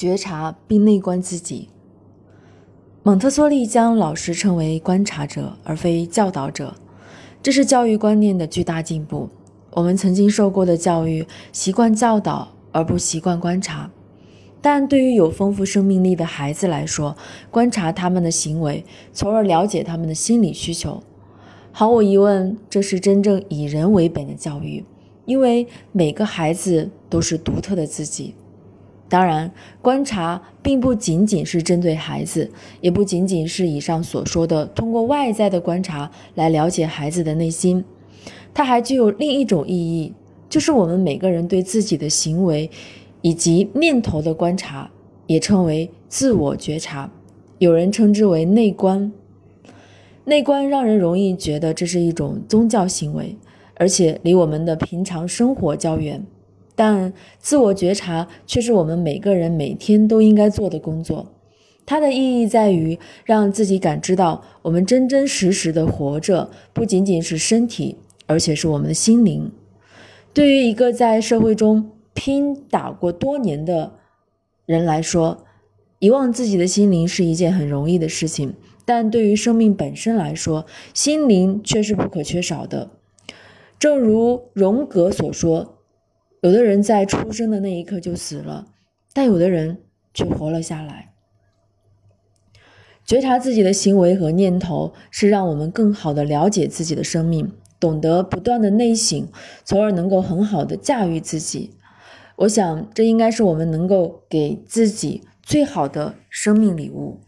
觉察并内观自己。蒙特梭利将老师称为观察者，而非教导者，这是教育观念的巨大进步。我们曾经受过的教育习惯教导，而不习惯观察。但对于有丰富生命力的孩子来说，观察他们的行为，从而了解他们的心理需求，毫无疑问，这是真正以人为本的教育。因为每个孩子都是独特的自己。当然，观察并不仅仅是针对孩子，也不仅仅是以上所说的通过外在的观察来了解孩子的内心。它还具有另一种意义，就是我们每个人对自己的行为以及念头的观察，也称为自我觉察。有人称之为内观。内观让人容易觉得这是一种宗教行为。而且离我们的平常生活较远，但自我觉察却是我们每个人每天都应该做的工作。它的意义在于让自己感知到，我们真真实实的活着，不仅仅是身体，而且是我们的心灵。对于一个在社会中拼打过多年的人来说，遗忘自己的心灵是一件很容易的事情，但对于生命本身来说，心灵却是不可缺少的。正如荣格所说，有的人在出生的那一刻就死了，但有的人却活了下来。觉察自己的行为和念头，是让我们更好的了解自己的生命，懂得不断的内省，从而能够很好的驾驭自己。我想，这应该是我们能够给自己最好的生命礼物。